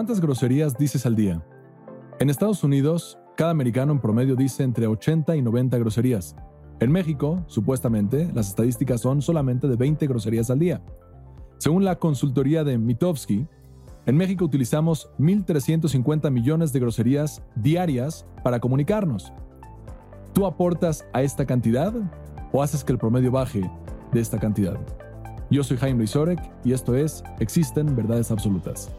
¿Cuántas groserías dices al día? En Estados Unidos, cada americano en promedio dice entre 80 y 90 groserías. En México, supuestamente, las estadísticas son solamente de 20 groserías al día. Según la consultoría de Mitofsky, en México utilizamos 1.350 millones de groserías diarias para comunicarnos. ¿Tú aportas a esta cantidad o haces que el promedio baje de esta cantidad? Yo soy Jaime Luis y esto es Existen Verdades Absolutas.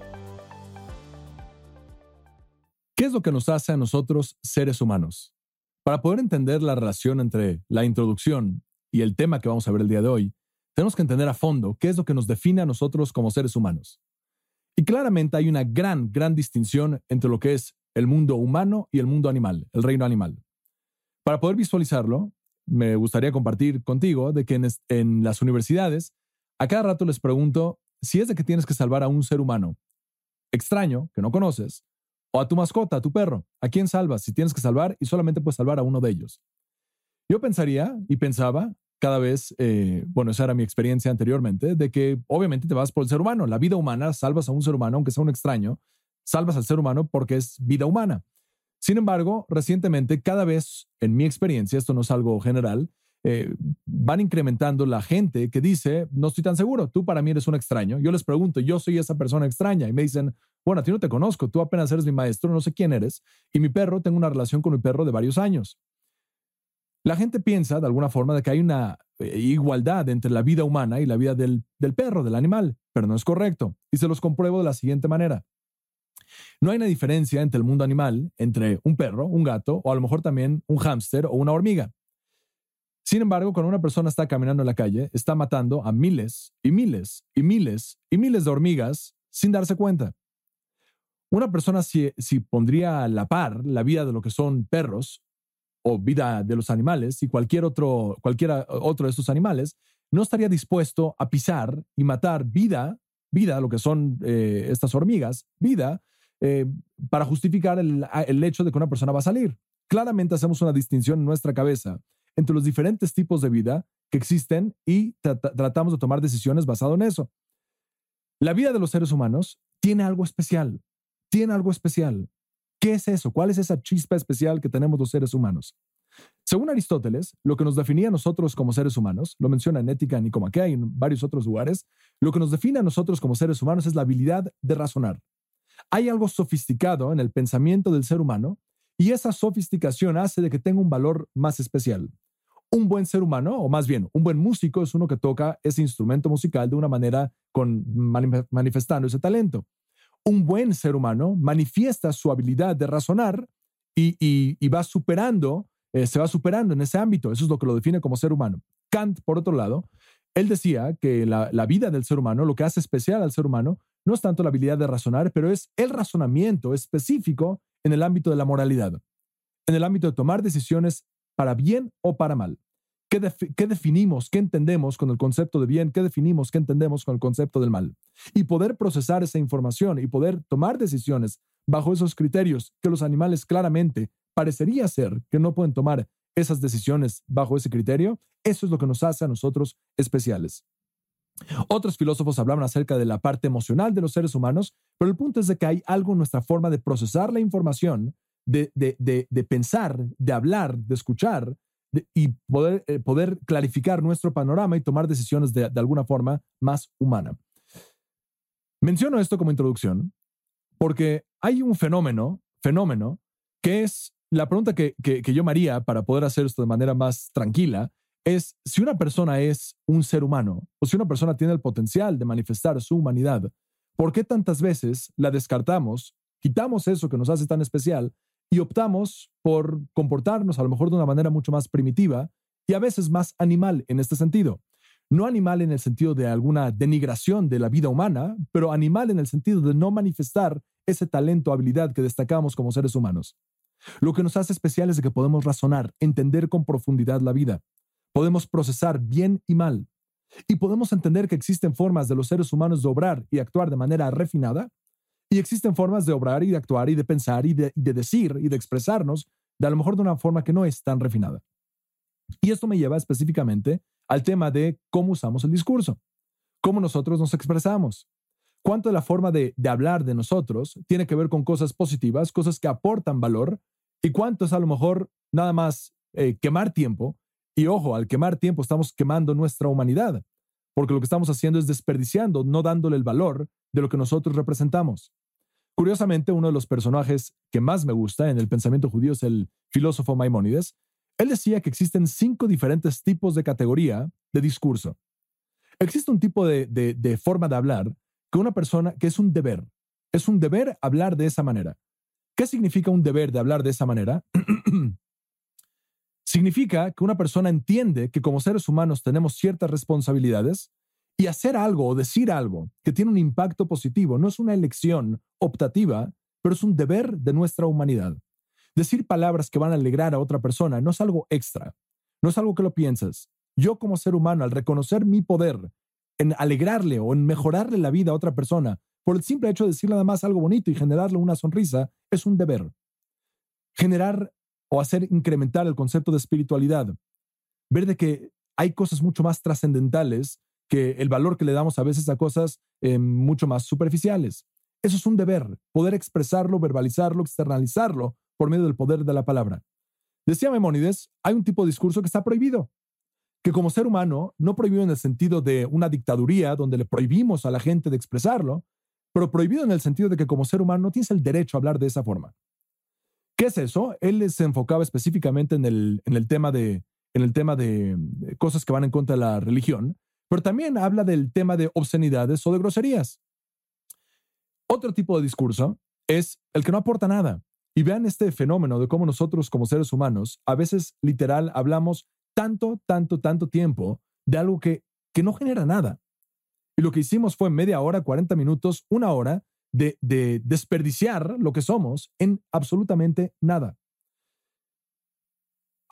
¿Qué es lo que nos hace a nosotros seres humanos? Para poder entender la relación entre la introducción y el tema que vamos a ver el día de hoy, tenemos que entender a fondo qué es lo que nos define a nosotros como seres humanos. Y claramente hay una gran, gran distinción entre lo que es el mundo humano y el mundo animal, el reino animal. Para poder visualizarlo, me gustaría compartir contigo de que en, en las universidades, a cada rato les pregunto si es de que tienes que salvar a un ser humano extraño que no conoces, o a tu mascota, a tu perro. ¿A quién salvas si tienes que salvar y solamente puedes salvar a uno de ellos? Yo pensaría y pensaba cada vez, eh, bueno, esa era mi experiencia anteriormente, de que obviamente te vas por el ser humano. La vida humana, salvas a un ser humano, aunque sea un extraño, salvas al ser humano porque es vida humana. Sin embargo, recientemente, cada vez, en mi experiencia, esto no es algo general, eh, van incrementando la gente que dice, no estoy tan seguro, tú para mí eres un extraño. Yo les pregunto, yo soy esa persona extraña y me dicen, bueno, a ti no te conozco, tú apenas eres mi maestro, no sé quién eres, y mi perro, tengo una relación con mi perro de varios años. La gente piensa, de alguna forma, de que hay una eh, igualdad entre la vida humana y la vida del, del perro, del animal, pero no es correcto. Y se los compruebo de la siguiente manera. No hay una diferencia entre el mundo animal, entre un perro, un gato, o a lo mejor también un hámster o una hormiga. Sin embargo, cuando una persona está caminando en la calle, está matando a miles y miles y miles y miles de hormigas sin darse cuenta. Una persona si, pondría a la par la vida de lo que son perros o vida de los animales y cualquier otro, cualquiera otro de estos animales, no estaría dispuesto a pisar y matar vida, vida, lo que son eh, estas hormigas, vida, eh, para justificar el, el hecho de que una persona va a salir. Claramente hacemos una distinción en nuestra cabeza entre los diferentes tipos de vida que existen y tratamos de tomar decisiones basado en eso. La vida de los seres humanos tiene algo especial, tiene algo especial. ¿Qué es eso? ¿Cuál es esa chispa especial que tenemos los seres humanos? Según Aristóteles, lo que nos definía a nosotros como seres humanos, lo menciona en Ética Nicomaquea y en varios otros lugares, lo que nos define a nosotros como seres humanos es la habilidad de razonar. Hay algo sofisticado en el pensamiento del ser humano y esa sofisticación hace de que tenga un valor más especial un buen ser humano, o más bien, un buen músico es uno que toca ese instrumento musical de una manera con, manifestando ese talento. Un buen ser humano manifiesta su habilidad de razonar y, va superando, eh, se va superando en ese ámbito. Eso es lo que lo define como ser humano. Kant, por otro lado, él decía que la, la vida del ser humano, lo que hace especial al ser humano, no es tanto la habilidad de razonar, pero es el razonamiento específico en el ámbito de la moralidad, en el ámbito de tomar decisiones para bien o para mal. ¿Qué, definimos, qué entendemos con el concepto de bien? ¿Qué definimos, qué entendemos con el concepto del mal? Y poder procesar esa información y poder tomar decisiones bajo esos criterios que los animales claramente parecería ser que no pueden tomar esas decisiones bajo ese criterio, eso es lo que nos hace a nosotros especiales. Otros filósofos hablaban acerca de la parte emocional de los seres humanos, pero el punto es de que hay algo en nuestra forma de procesar la información de, pensar, de hablar, de escuchar y poder, eh, poder clarificar nuestro panorama y tomar decisiones de, alguna forma más humana. Menciono esto como introducción porque hay un fenómeno, fenómeno, que es la pregunta que, que, yo me haría para poder hacer esto de manera más tranquila, es si una persona es un ser humano o si una persona tiene el potencial de manifestar su humanidad, ¿por qué tantas veces la descartamos, quitamos eso que nos hace tan especial y optamos por comportarnos a lo mejor de una manera mucho más primitiva y a veces más animal en este sentido. No animal en el sentido de alguna denigración de la vida humana, pero animal en el sentido de no manifestar ese talento o habilidad que destacamos como seres humanos. Lo que nos hace especiales es que podemos razonar, entender con profundidad la vida. Podemos procesar bien y mal. Y podemos entender que existen formas de los seres humanos de obrar y actuar de manera refinada y existen formas de obrar y de actuar y de pensar y de, decir y de expresarnos de a lo mejor de una forma que no es tan refinada. Y esto me lleva específicamente al tema de cómo usamos el discurso, cómo nosotros nos expresamos, cuánto de la forma de, hablar de nosotros tiene que ver con cosas positivas, cosas que aportan valor, y cuánto es a lo mejor nada más eh, quemar tiempo. Y ojo, al quemar tiempo estamos quemando nuestra humanidad, porque lo que estamos haciendo es desperdiciando, no dándole el valor de lo que nosotros representamos. Curiosamente, uno de los personajes que más me gusta en el pensamiento judío es el filósofo Maimónides. Él decía que existen cinco diferentes tipos de categoría de discurso. Existe un tipo de, de forma de hablar que una persona, que es un deber. Es un deber hablar de esa manera. ¿Qué significa un deber de hablar de esa manera? significa que una persona entiende que como seres humanos tenemos ciertas responsabilidades y hacer algo o decir algo que tiene un impacto positivo no es una elección optativa, pero es un deber de nuestra humanidad. Decir palabras que van a alegrar a otra persona no es algo extra, no es algo que lo piensas. Yo como ser humano, al reconocer mi poder en alegrarle o en mejorarle la vida a otra persona por el simple hecho de decir nada más algo bonito y generarle una sonrisa, es un deber. Generar o hacer incrementar el concepto de espiritualidad. Ver de que hay cosas mucho más trascendentales que el valor que le damos a veces a cosas eh, mucho más superficiales. Eso es un deber, poder expresarlo, verbalizarlo, externalizarlo por medio del poder de la palabra. Decía Memónides, hay un tipo de discurso que está prohibido, que como ser humano, no prohibido en el sentido de una dictaduría donde le prohibimos a la gente de expresarlo, pero prohibido en el sentido de que como ser humano no tienes el derecho a hablar de esa forma. ¿Qué es eso? Él se enfocaba específicamente en el, en el tema, de, en el tema de, cosas que van en contra de la religión, pero también habla del tema de obscenidades o de groserías. Otro tipo de discurso es el que no aporta nada. Y vean este fenómeno de cómo nosotros como seres humanos a veces literal hablamos tanto, tanto, tanto tiempo de algo que, que no genera nada. Y lo que hicimos fue media hora, 40 minutos, una hora de, de desperdiciar lo que somos en absolutamente nada.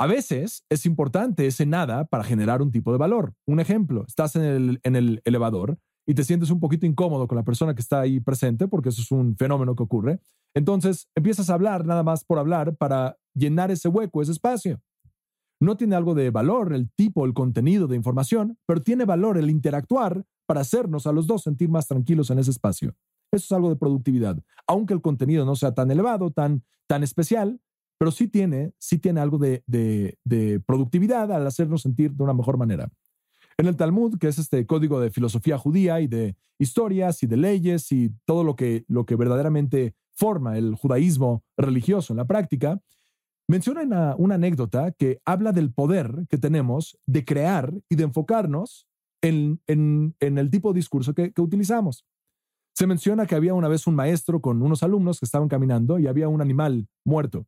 A veces es importante ese nada para generar un tipo de valor. Un ejemplo, estás en el, elevador y te sientes un poquito incómodo con la persona que está ahí presente, porque eso es un fenómeno que ocurre. Entonces empiezas a hablar nada más por hablar para llenar ese hueco, ese espacio. No tiene algo de valor el tipo, el contenido de información, pero tiene valor el interactuar para hacernos a los dos sentir más tranquilos en ese espacio. Eso es algo de productividad, aunque el contenido no sea tan elevado, tan, tan especial, pero sí tiene, sí tiene algo de, de, productividad al hacernos sentir de una mejor manera. En el Talmud, que es este código de filosofía judía y de historias y de leyes y todo lo que, lo que verdaderamente forma el judaísmo religioso en la práctica, Menciona una, anécdota que habla del poder que tenemos de crear y de enfocarnos en, el tipo de discurso que, utilizamos. Se menciona que había una vez un maestro con unos alumnos que estaban caminando y había un animal muerto.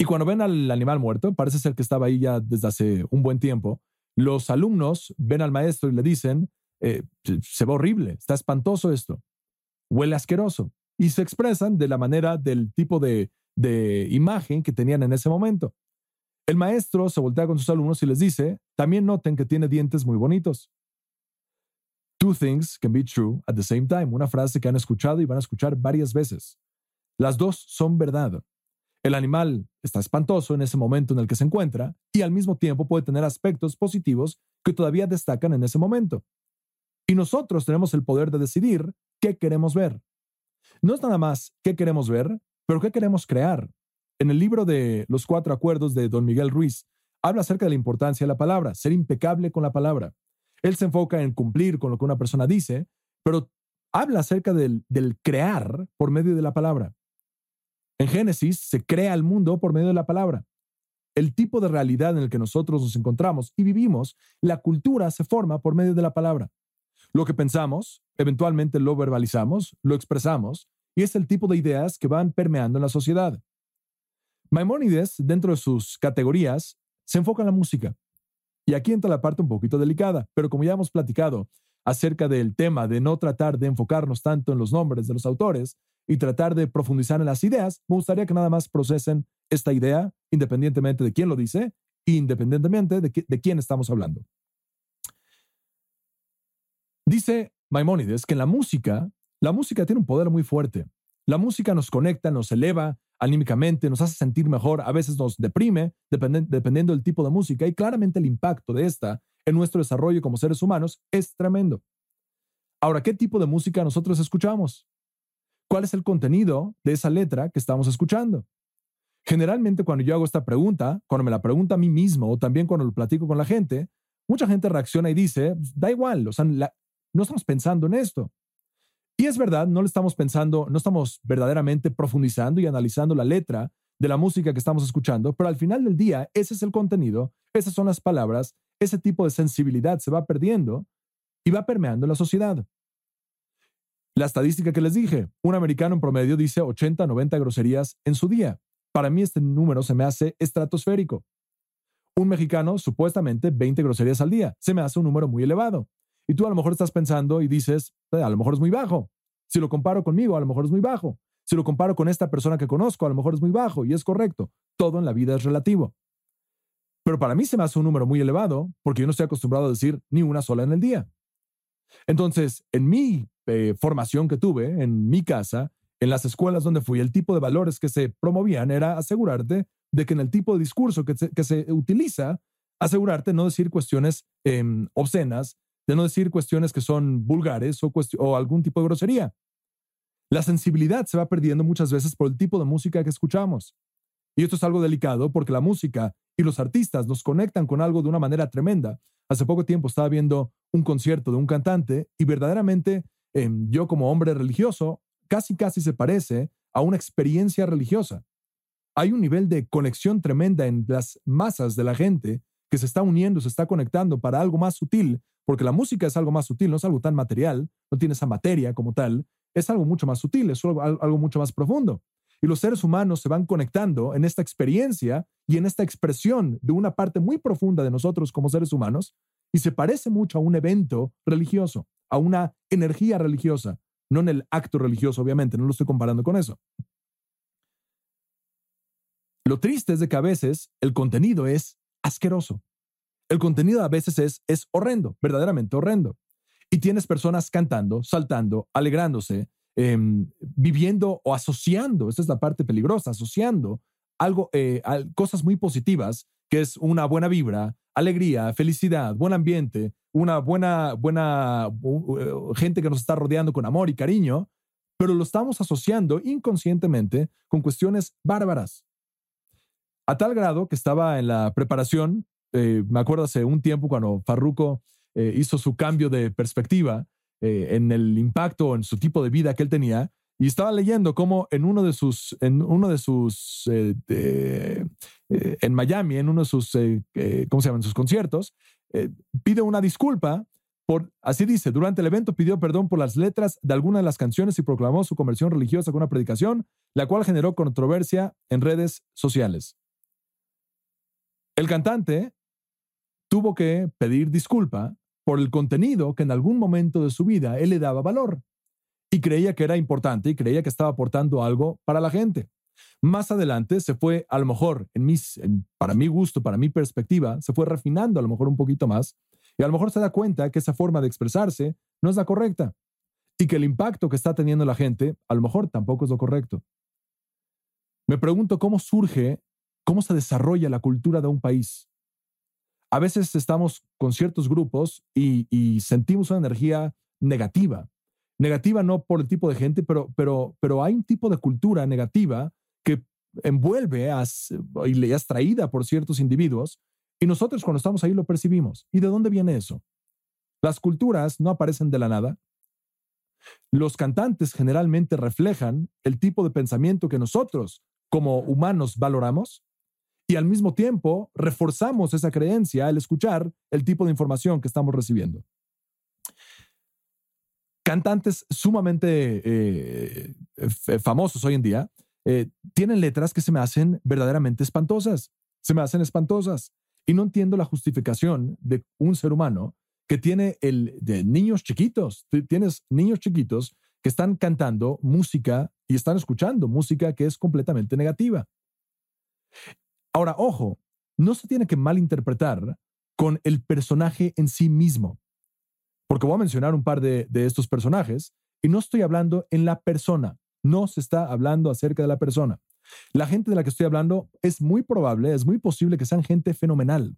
Y cuando ven al animal muerto, parece ser que estaba ahí ya desde hace un buen tiempo, los alumnos ven al maestro y le dicen, eh, se ve horrible, está espantoso esto, huele asqueroso. Y se expresan de la manera del tipo de, de imagen que tenían en ese momento. El maestro se voltea con sus alumnos y les dice, también noten que tiene dientes muy bonitos. Two things can be true at the same time, una frase que han escuchado y van a escuchar varias veces. Las dos son verdad. El animal está espantoso en ese momento en el que se encuentra y al mismo tiempo puede tener aspectos positivos que todavía destacan en ese momento. Y nosotros tenemos el poder de decidir qué queremos ver. No es nada más qué queremos ver, pero ¿qué queremos crear? En el libro de Los Cuatro Acuerdos de Don Miguel Ruiz, habla acerca de la importancia de la palabra, ser impecable con la palabra. Él se enfoca en cumplir con lo que una persona dice, pero habla acerca del, del crear por medio de la palabra. En Génesis se crea el mundo por medio de la palabra. El tipo de realidad en el que nosotros nos encontramos y vivimos, la cultura se forma por medio de la palabra. Lo que pensamos, eventualmente lo verbalizamos, lo expresamos, y es el tipo de ideas que van permeando en la sociedad. Maimónides, dentro de sus categorías, se enfoca en la música. Y aquí entra la parte un poquito delicada, pero como ya hemos platicado acerca del tema de no tratar de enfocarnos tanto en los nombres de los autores y tratar de profundizar en las ideas, me gustaría que nada más procesen esta idea independientemente de quién lo dice, independientemente de, de quién estamos hablando. Dice Maimónides que en la música la música tiene un poder muy fuerte. La música nos conecta, nos eleva anímicamente, nos hace sentir mejor, a veces nos deprime, dependiendo del tipo de música, y claramente el impacto de esta en nuestro desarrollo como seres humanos es tremendo. Ahora, ¿qué tipo de música nosotros escuchamos? ¿Cuál es el contenido de esa letra que estamos escuchando? Generalmente cuando yo hago esta pregunta, cuando me la pregunta a mí mismo o también cuando lo platico con la gente, mucha gente reacciona y dice, da igual, no estamos pensando en esto. Y es verdad, no le estamos pensando, no estamos verdaderamente profundizando y analizando la letra de la música que estamos escuchando, pero al final del día, ese es el contenido, esas son las palabras, ese tipo de sensibilidad se va perdiendo y va permeando la sociedad. La estadística que les dije, un americano en promedio dice 80, 90 groserías en su día. Para mí este número se me hace estratosférico. Un mexicano, supuestamente 20 groserías al día, se me hace un número muy elevado. Y tú a lo mejor estás pensando y dices, eh, a lo mejor es muy bajo. Si lo comparo conmigo, a lo mejor es muy bajo. Si lo comparo con esta persona que conozco, a lo mejor es muy bajo y es correcto. Todo en la vida es relativo. Pero para mí se me hace un número muy elevado porque yo no estoy acostumbrado a decir ni una sola en el día. Entonces, en mi eh, formación que tuve, en mi casa, en las escuelas donde fui, el tipo de valores que se promovían era asegurarte de que en el tipo de discurso que se, utiliza, asegurarte no decir cuestiones em, obscenas, de no decir cuestiones que son vulgares o, o algún tipo de grosería. La sensibilidad se va perdiendo muchas veces por el tipo de música que escuchamos. Y esto es algo delicado porque la música y los artistas nos conectan con algo de una manera tremenda. Hace poco tiempo estaba viendo un concierto de un cantante y verdaderamente em, yo como hombre religioso casi casi se parece a una experiencia religiosa. Hay un nivel de conexión tremenda en las masas de la gente que se está uniendo, se está conectando para algo más sutil, porque la música es algo más sutil, no es algo tan material, no tiene esa materia como tal, es algo mucho más sutil, es algo, algo mucho más profundo. Y los seres humanos se van conectando en esta experiencia y en esta expresión de una parte muy profunda de nosotros como seres humanos y se parece mucho a un evento religioso, a una energía religiosa, no en el acto religioso, obviamente, no lo estoy comparando con eso. Lo triste es de que a veces el contenido es asqueroso. El contenido a veces es, es horrendo, verdaderamente horrendo. Y tienes personas cantando, saltando, alegrándose, Em, viviendo o asociando, esta es la parte peligrosa, asociando algo, eh, cosas muy positivas, que es una buena vibra, alegría, felicidad, buen ambiente, una buena, buena gente que nos está rodeando con amor y cariño, pero lo estamos asociando inconscientemente con cuestiones bárbaras. A tal grado que estaba en la preparación, eh, me acuerdo hace un tiempo cuando Farruko eh, hizo su cambio de perspectiva, eh, en el impacto, en su tipo de vida que él tenía. Y estaba leyendo cómo en uno de sus, en uno de sus, eh, eh, en Miami, en uno de sus, ¿cómo se llaman? Sus conciertos, pide una disculpa por, así dice, durante el evento pidió perdón por las letras de algunas de las canciones y proclamó su conversión religiosa con una predicación, la cual generó controversia en redes sociales. El cantante tuvo que pedir disculpa por el contenido que en algún momento de su vida él le daba valor y creía que era importante y creía que estaba aportando algo para la gente. Más adelante se fue, a lo mejor, para mi gusto, para mi perspectiva, se fue refinando a lo mejor un poquito más y a lo mejor se da cuenta que esa forma de expresarse no es la correcta y que el impacto que está teniendo la gente a lo mejor tampoco es lo correcto. Me pregunto cómo surge, cómo se desarrolla la cultura de un país a veces estamos con ciertos grupos y, sentimos una energía negativa. Negativa no por el tipo de gente, pero, pero, pero hay un tipo de cultura negativa que envuelve y le es traída por ciertos individuos y nosotros cuando estamos ahí lo percibimos. ¿Y de dónde viene eso? Las culturas no aparecen de la nada. Los cantantes generalmente reflejan el tipo de pensamiento que nosotros como humanos valoramos y al mismo tiempo reforzamos esa creencia al escuchar el tipo de información que estamos recibiendo. Cantantes sumamente eh, famosos hoy en día eh, tienen letras que se me hacen verdaderamente espantosas, se me hacen espantosas. Y no entiendo la justificación de un ser humano que tiene el de niños chiquitos. Tienes niños chiquitos que están cantando música y están escuchando música que es completamente negativa. Ahora, ojo, no se tiene que malinterpretar con el personaje en sí mismo, porque voy a mencionar un par de, estos personajes y no estoy hablando en la persona, no se está hablando acerca de la persona. La gente de la que estoy hablando es muy probable, es muy posible que sean gente fenomenal.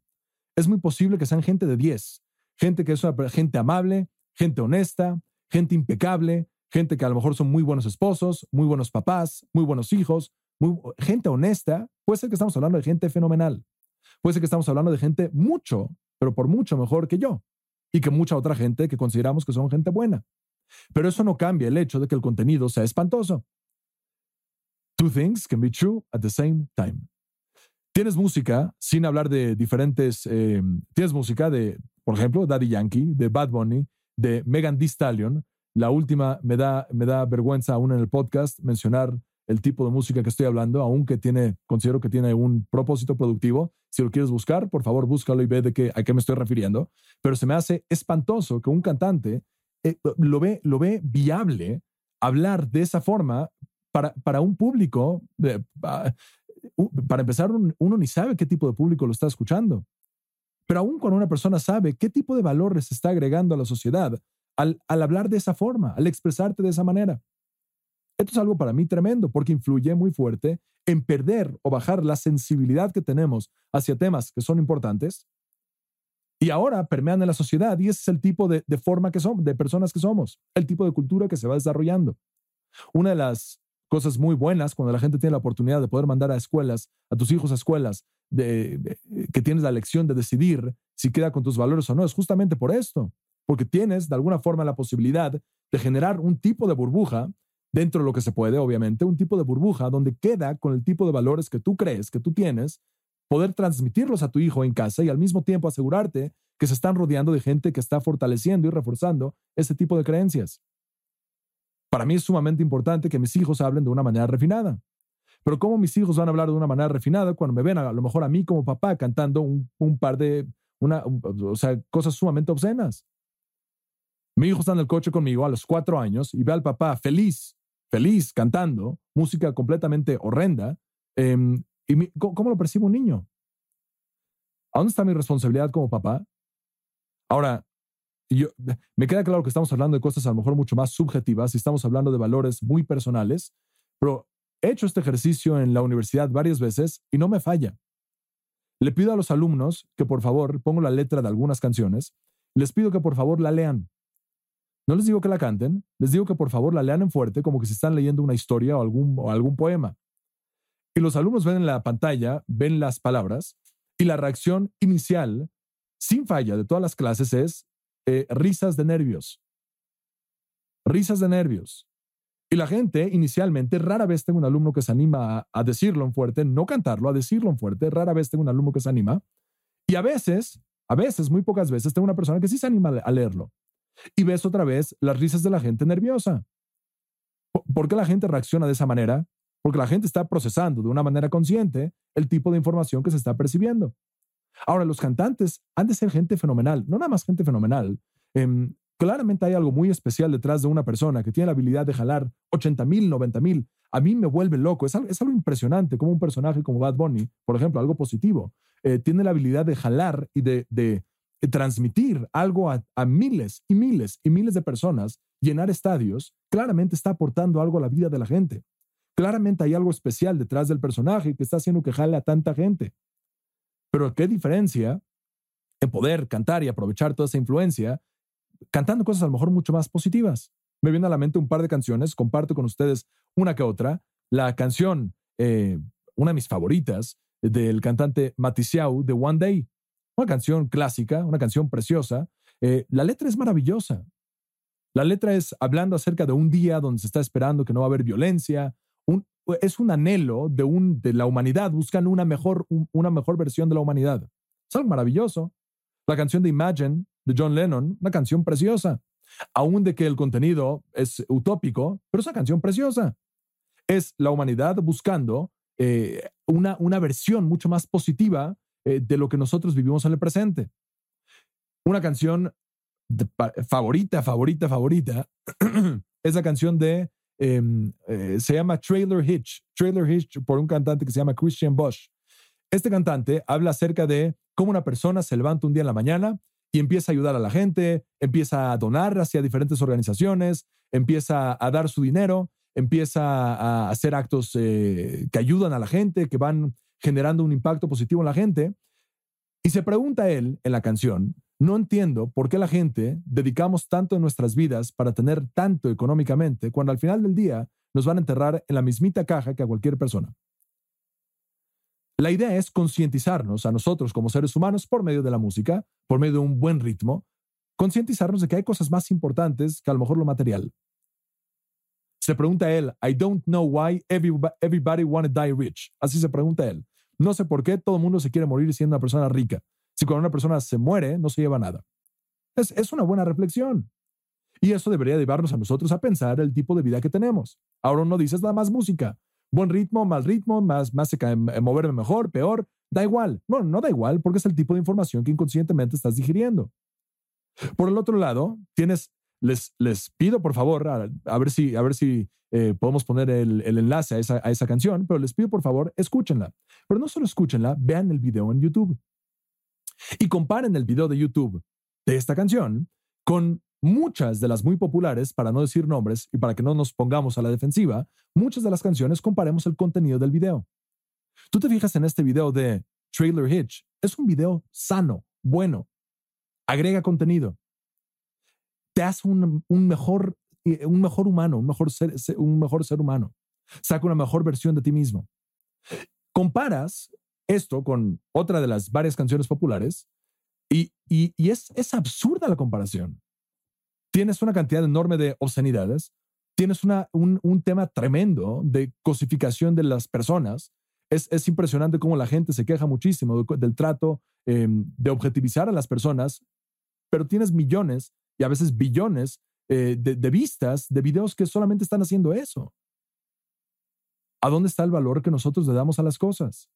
Es muy posible que sean gente de 10, gente que es una gente amable, gente honesta, gente impecable, gente que a lo mejor son muy buenos esposos, muy buenos papás, muy buenos hijos, gente honesta. Puede ser que estamos hablando de gente fenomenal. Puede ser que estamos hablando de gente mucho, pero por mucho mejor que yo. Y que mucha otra gente que consideramos que son gente buena. Pero eso no cambia el hecho de que el contenido sea espantoso. Two things can be true at the same time. Tienes música, sin hablar de diferentes, eh, tienes música de, por ejemplo, Daddy Yankee, de Bad Bunny, de Megan Thee Stallion. La última me da, me da vergüenza aún en el podcast mencionar el tipo de música que estoy hablando, aunque tiene, considero que tiene un propósito productivo. Si lo quieres buscar, por favor, búscalo y ve de qué, a qué me estoy refiriendo. Pero se me hace espantoso que un cantante eh, lo, ve, lo ve viable hablar de esa forma para, para un público. para empezar, uno ni sabe qué tipo de público lo está escuchando. Pero aún cuando una persona sabe qué tipo de valores está agregando a la sociedad al, al hablar de esa forma, al expresarte de esa manera. Esto es algo para mí tremendo porque influye muy fuerte en perder o bajar la sensibilidad que tenemos hacia temas que son importantes y ahora permean en la sociedad y ese es el tipo de, forma que somos, de personas que somos, el tipo de cultura que se va desarrollando. Una de las cosas muy buenas cuando la gente tiene la oportunidad de poder mandar a escuelas, a tus hijos a escuelas, de, que tienes la lección de decidir si queda con tus valores o no, es justamente por esto, porque tienes de alguna forma la posibilidad de generar un tipo de burbuja dentro de lo que se puede, obviamente, un tipo de burbuja donde queda con el tipo de valores que tú crees que tú tienes, poder transmitirlos a tu hijo en casa y al mismo tiempo asegurarte que se están rodeando de gente que está fortaleciendo y reforzando ese tipo de creencias. Para mí es sumamente importante que mis hijos hablen de una manera refinada. Pero ¿cómo mis hijos van a hablar de una manera refinada cuando me ven a, lo mejor a mí como papá cantando un, par de o sea, cosas sumamente obscenas? Mi hijo está en el coche conmigo a los cuatro años y ve al papá feliz feliz cantando, música completamente horrenda. Em, ¿Y ¿cómo, lo percibe un niño? ¿A dónde está mi responsabilidad como papá? Ahora, yo, me queda claro que estamos hablando de cosas a lo mejor mucho más subjetivas y estamos hablando de valores muy personales, pero he hecho este ejercicio en la universidad varias veces y no me falla. Le pido a los alumnos que por favor pongo la letra de algunas canciones, les pido que por favor la lean. No les digo que la canten, les digo que por favor la lean en fuerte como que se están leyendo una historia o algún, o algún poema. Y los alumnos ven en la pantalla, ven las palabras y la reacción inicial, sin falla, de todas las clases es eh, risas de nervios. Risas de nervios. Y la gente, inicialmente, rara vez tengo un alumno que se anima a, a, decirlo en fuerte, no cantarlo, a decirlo en fuerte, rara vez tengo un alumno que se anima. Y a veces, a veces, muy pocas veces, tengo una persona que sí se anima a leerlo y ves otra vez las risas de la gente nerviosa. ¿Por qué la gente reacciona de esa manera? Porque la gente está procesando de una manera consciente el tipo de información que se está percibiendo. Ahora, los cantantes han de ser gente fenomenal, no nada más gente fenomenal. Em, claramente hay algo muy especial detrás de una persona que tiene la habilidad de jalar 80 mil, 90 mil. A mí me vuelve loco. Es algo, es algo, impresionante como un personaje como Bad Bunny, por ejemplo, algo positivo, eh, tiene la habilidad de jalar y de, de, transmitir algo a, miles y miles y miles de personas, llenar estadios, claramente está aportando algo a la vida de la gente. Claramente hay algo especial detrás del personaje que está haciendo que jale a tanta gente. Pero qué diferencia en poder cantar y aprovechar toda esa influencia cantando cosas a lo mejor mucho más positivas. Me viene a la mente un par de canciones, comparto con ustedes una que otra. La canción, eh, una de mis favoritas, del cantante Matisiau de One Day. Una canción clásica, una canción preciosa. Eh, la letra es maravillosa. La letra es hablando acerca de un día donde se está esperando que no va a haber violencia. es un anhelo de, un, de la humanidad, buscan una mejor, una mejor versión de la humanidad. Es algo maravilloso. La canción de Imagine de John Lennon, una canción preciosa. Aún de que el contenido es utópico, pero es una canción preciosa. Es la humanidad buscando eh, una, una versión mucho más positiva eh, de lo que nosotros vivimos en el presente. Una canción favorita, favorita, favorita, es la canción de, em, eh, se llama Trailer Hitch, Trailer Hitch por un cantante que se llama Christian Bosch. Este cantante habla acerca de cómo una persona se levanta un día en la mañana y empieza a ayudar a la gente, empieza a donar hacia diferentes organizaciones, empieza a dar su dinero, empieza a hacer actos eh, que ayudan a la gente, que van generando un impacto positivo en la gente. Y se pregunta él en la canción, No entiendo por qué la gente dedicamos tanto de nuestras vidas para tener tanto económicamente cuando al final del día nos van a enterrar en la mismita caja que a cualquier persona. La idea es concientizarnos a nosotros como seres humanos por medio de la música, por medio de un buen ritmo, concientizarnos de que hay cosas más importantes que a lo mejor lo material. Se pregunta él, I don't know why everybody wanna die rich. Así se pregunta él. No sé por qué todo el mundo se quiere morir siendo una persona rica. Si cuando una persona se muere, no se lleva nada. Es, es una buena reflexión. Y eso debería llevarnos a nosotros a pensar el tipo de vida que tenemos. Ahora no dices nada más música. Buen ritmo, mal ritmo, más, más cae, moverme mejor, peor. Da igual. Bueno, no da igual porque es el tipo de información que inconscientemente estás digiriendo. Por el otro lado, tienes les, les pido por favor, a, ver si, a ver si eh, podemos poner el, el enlace a esa, a esa, canción, pero les pido por favor, escúchenla. Pero no solo escúchenla, vean el video en YouTube. Y comparen el video de YouTube de esta canción con muchas de las muy populares, para no decir nombres y para que no nos pongamos a la defensiva, muchas de las canciones comparemos el contenido del video. Tú te fijas en este video de Trailer Hitch, es un video sano, bueno, agrega contenido, te hace un, mejor, eh, un mejor humano, un mejor ser, un mejor ser humano. Saca una mejor versión de ti mismo. Comparas esto con otra de las varias canciones populares y, y, es, es absurda la comparación. Tienes una cantidad enorme de obscenidades, tienes una, un, un, tema tremendo de cosificación de las personas. Es, es impresionante cómo la gente se queja muchísimo del trato em, de objetivizar a las personas, pero tienes millones y a veces billones eh, de, vistas de videos que solamente están haciendo eso. ¿A dónde está el valor que nosotros le damos a las cosas?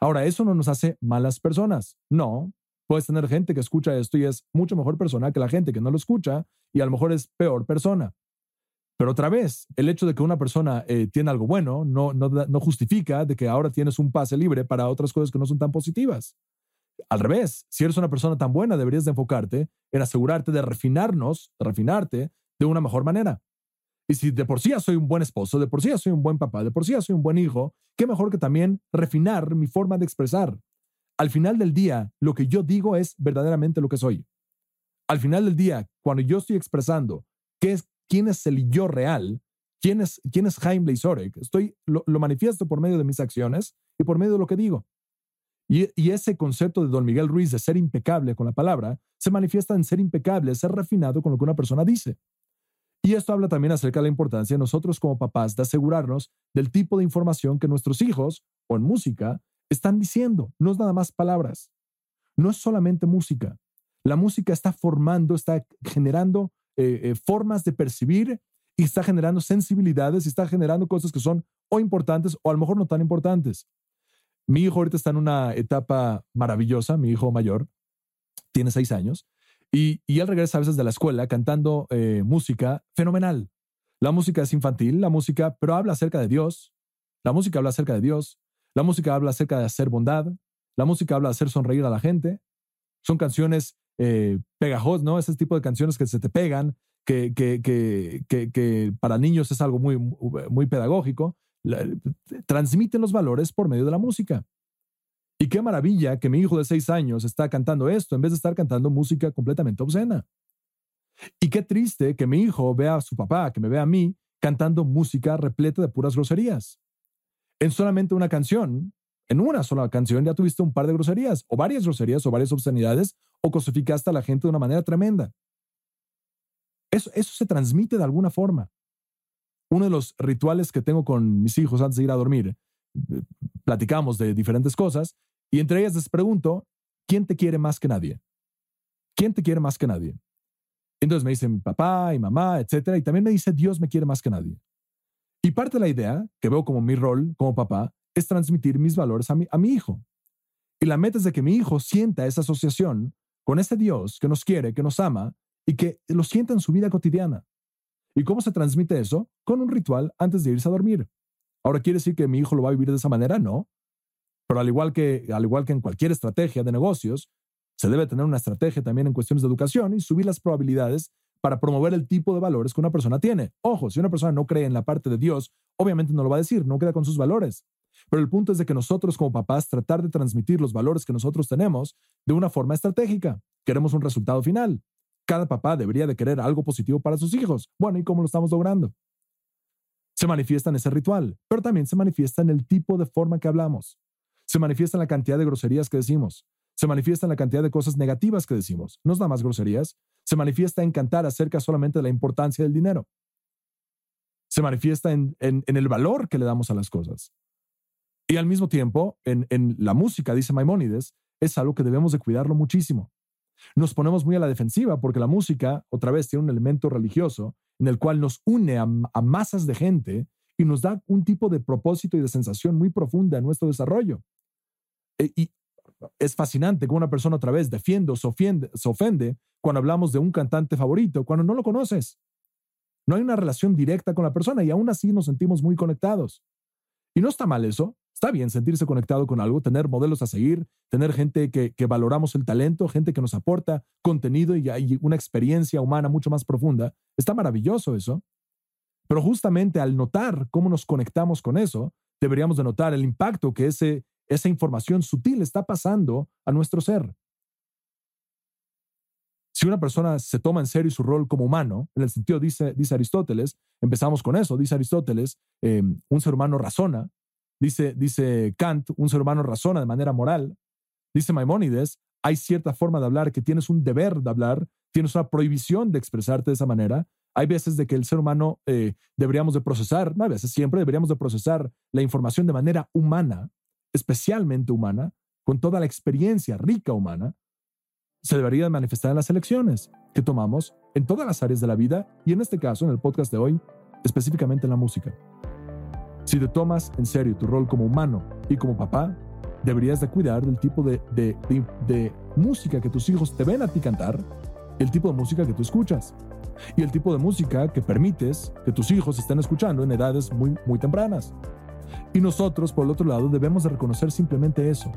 Ahora, eso no nos hace malas personas. No, puedes tener gente que escucha esto y es mucho mejor persona que la gente que no lo escucha y a lo mejor es peor persona. Pero otra vez, el hecho de que una persona eh, tiene algo bueno no, no, no justifica de que ahora tienes un pase libre para otras cosas que no son tan positivas. Al revés, si eres una persona tan buena, deberías de enfocarte en asegurarte de refinarnos, de refinarte de una mejor manera. Y si de por sí ya soy un buen esposo, de por sí ya soy un buen papá, de por sí ya soy un buen hijo, qué mejor que también refinar mi forma de expresar. Al final del día, lo que yo digo es verdaderamente lo que soy. Al final del día, cuando yo estoy expresando qué es, quién es el yo real, quién es, quién es Jaime Blazorek, estoy, lo manifiesto por medio de mis acciones y por medio de lo que digo. Y, ese concepto de don Miguel Ruiz de ser impecable con la palabra se manifiesta en ser impecable, ser refinado con lo que una persona dice. Y esto habla también acerca de la importancia de nosotros como papás de asegurarnos del tipo de información que nuestros hijos, o en música, están diciendo. No es nada más palabras. No es solamente música. La música está formando, está generando eh, eh, formas de percibir y está generando sensibilidades y está generando cosas que son o importantes o a lo mejor no tan importantes. Mi hijo ahorita está en una etapa maravillosa, mi hijo mayor, tiene seis años, y, él regresa a veces de la escuela cantando eh, música fenomenal. La música es infantil, la música, pero habla acerca de Dios. La música habla acerca de Dios. La música habla acerca de hacer bondad. La música habla de hacer sonreír a la gente. Son canciones eh, pegajosas, ¿no? Ese tipo de canciones que se te pegan, que, que, que, que, para niños es algo muy, muy pedagógico transmiten los valores por medio de la música. Y qué maravilla que mi hijo de seis años está cantando esto en vez de estar cantando música completamente obscena. Y qué triste que mi hijo vea a su papá, que me vea a mí, cantando música repleta de puras groserías. En solamente una canción, en una sola canción ya tuviste un par de groserías, o varias groserías, o varias obscenidades, o cosificaste a la gente de una manera tremenda. Eso, eso se transmite de alguna forma uno de los rituales que tengo con mis hijos antes de ir a dormir, eh, platicamos de diferentes cosas y entre ellas les pregunto, ¿quién te quiere más que nadie? ¿Quién te quiere más que nadie? Entonces me dicen papá y mamá, etcétera, y también me dice Dios me quiere más que nadie. Y parte de la idea que veo como mi rol como papá es transmitir mis valores a mi, a mi hijo. Y la meta es de que mi hijo sienta esa asociación con ese Dios que nos quiere, que nos ama y que lo sienta en su vida cotidiana. ¿Y cómo se transmite eso? Con un ritual antes de irse a dormir. Ahora, ¿quiere decir que mi hijo lo va a vivir de esa manera? No. Pero al igual que, al igual que en cualquier estrategia de negocios, se debe tener una estrategia también en cuestiones de educación y subir las probabilidades para promover el tipo de valores que una persona tiene. Ojo, si una persona no cree en la parte de Dios, obviamente no lo va a decir, no queda con sus valores. Pero el punto es de que nosotros como papás tratar de transmitir los valores que nosotros tenemos de una forma estratégica. Queremos un resultado final. Cada papá debería de querer algo positivo para sus hijos. Bueno, ¿y cómo lo estamos logrando? Se manifiesta en ese ritual, pero también se manifiesta en el tipo de forma que hablamos. Se manifiesta en la cantidad de groserías que decimos. Se manifiesta en la cantidad de cosas negativas que decimos. No es nada más groserías. Se manifiesta en cantar acerca solamente de la importancia del dinero. Se manifiesta en, en el valor que le damos a las cosas. Y al mismo tiempo, en, la música, dice Maimónides, es algo que debemos de cuidarlo muchísimo. Nos ponemos muy a la defensiva porque la música, otra vez, tiene un elemento religioso en el cual nos une a, masas de gente y nos da un tipo de propósito y de sensación muy profunda en nuestro desarrollo. E, y es fascinante que una persona otra vez defiende o se ofende cuando hablamos de un cantante favorito, cuando no lo conoces. No hay una relación directa con la persona y aún así nos sentimos muy conectados. Y no está mal eso. Está bien sentirse conectado con algo, tener modelos a seguir, tener gente que, valoramos el talento, gente que nos aporta contenido y, hay una experiencia humana mucho más profunda. Está maravilloso eso. Pero justamente al notar cómo nos conectamos con eso, deberíamos de notar el impacto que ese, esa información sutil está pasando a nuestro ser. Si una persona se toma en serio su rol como humano, en el sentido, dice, dice Aristóteles, empezamos con eso, dice Aristóteles, eh, un ser humano razona, Dice, Kant, un ser humano razona de manera moral. Dice Maimónides, hay cierta forma de hablar que tienes un deber de hablar, tienes una prohibición de expresarte de esa manera. Hay veces de que el ser humano eh, deberíamos de procesar, no a veces siempre deberíamos de procesar la información de manera humana, especialmente humana, con toda la experiencia rica humana, se debería de manifestar en las elecciones que tomamos en todas las áreas de la vida y en este caso, en el podcast de hoy, específicamente en la música. Si te tomas en serio tu rol como humano y como papá, deberías de cuidar del tipo de, de, música que tus hijos te ven a ti cantar, el tipo de música que tú escuchas y el tipo de música que permites que tus hijos estén escuchando en edades muy, muy tempranas. Y nosotros, por el otro lado, debemos de reconocer simplemente eso.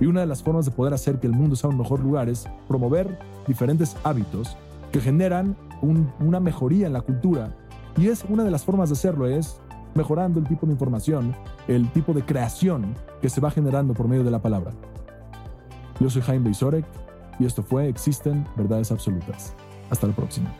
Y una de las formas de poder hacer que el mundo sea un mejor lugar es promover diferentes hábitos que generan una mejoría en la cultura. Y es una de las formas de hacerlo es mejorando el tipo de información, el tipo de creación que se va generando por medio de la palabra. Yo soy Jaime Beisorek y esto fue Existen Verdades Absolutas. Hasta la próxima.